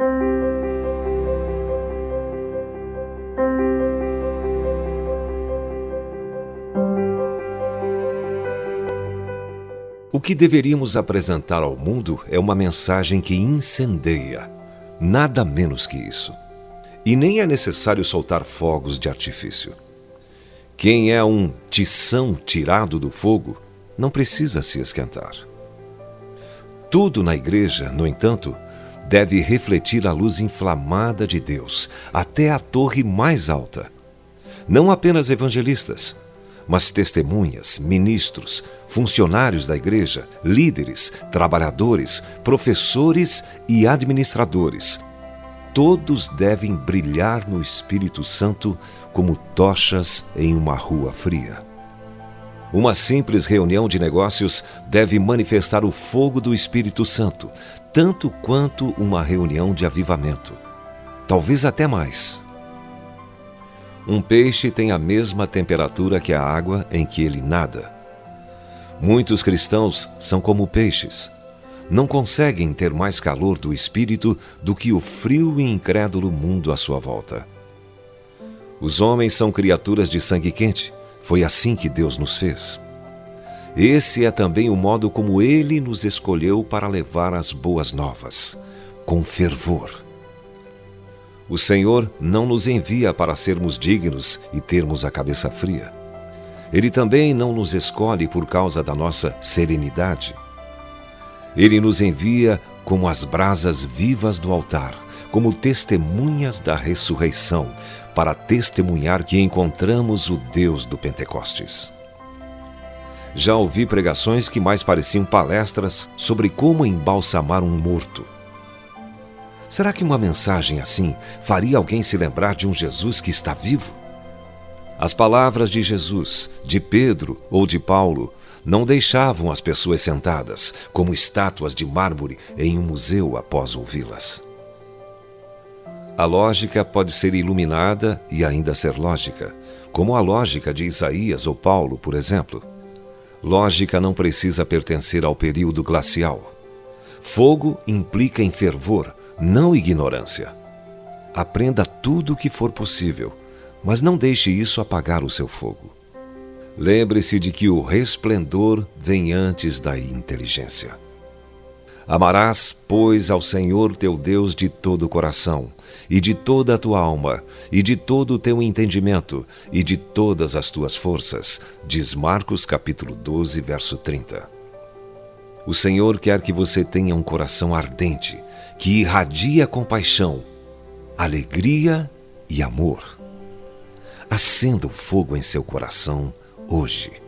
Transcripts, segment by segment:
O que deveríamos apresentar ao mundo é uma mensagem que incendeia, nada menos que isso. E nem é necessário soltar fogos de artifício. Quem é um tição tirado do fogo não precisa se esquentar. Tudo na igreja, no entanto, deve refletir a luz inflamada de Deus até a torre mais alta. Não apenas evangelistas, mas testemunhas, ministros, funcionários da igreja, líderes, trabalhadores, professores e administradores. Todos devem brilhar no Espírito Santo como tochas em uma rua fria. Uma simples reunião de negócios deve manifestar o fogo do Espírito Santo, tanto quanto uma reunião de avivamento. Talvez até mais. Um peixe tem a mesma temperatura que a água em que ele nada. Muitos cristãos são como peixes. Não conseguem ter mais calor do espírito do que o frio e incrédulo mundo à sua volta. Os homens são criaturas de sangue quente. Foi assim que Deus nos fez. Esse é também o modo como ele nos escolheu para levar as boas novas, com fervor. O Senhor não nos envia para sermos dignos e termos a cabeça fria. Ele também não nos escolhe por causa da nossa serenidade. Ele nos envia como as brasas vivas do altar, como testemunhas da ressurreição, para testemunhar que encontramos o Deus do Pentecostes. Já ouvi pregações que mais pareciam palestras sobre como embalsamar um morto. Será que uma mensagem assim faria alguém se lembrar de um Jesus que está vivo? As palavras de Jesus, de Pedro ou de Paulo não deixavam as pessoas sentadas como estátuas de mármore em um museu após ouvi-las. A lógica pode ser iluminada e ainda ser lógica, como a lógica de Isaías ou Paulo, por exemplo. Lógica não precisa pertencer ao período glacial. Fogo implica em fervor, não ignorância. Aprenda tudo o que for possível, mas não deixe isso apagar o seu fogo. Lembre-se de que o resplendor vem antes da inteligência. Amarás, pois, ao Senhor teu Deus de todo o coração, e de toda a tua alma, e de todo o teu entendimento, e de todas as tuas forças, diz Marcos capítulo 12, verso 30. O Senhor quer que você tenha um coração ardente, que irradia compaixão, alegria e amor. Acenda o fogo em seu coração hoje.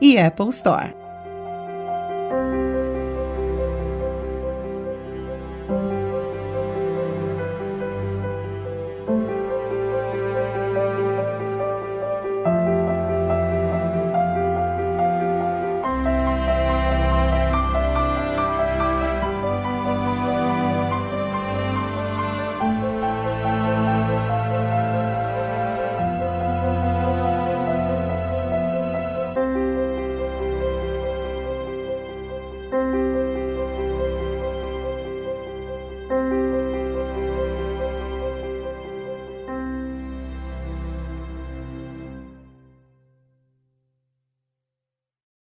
e Apple Store.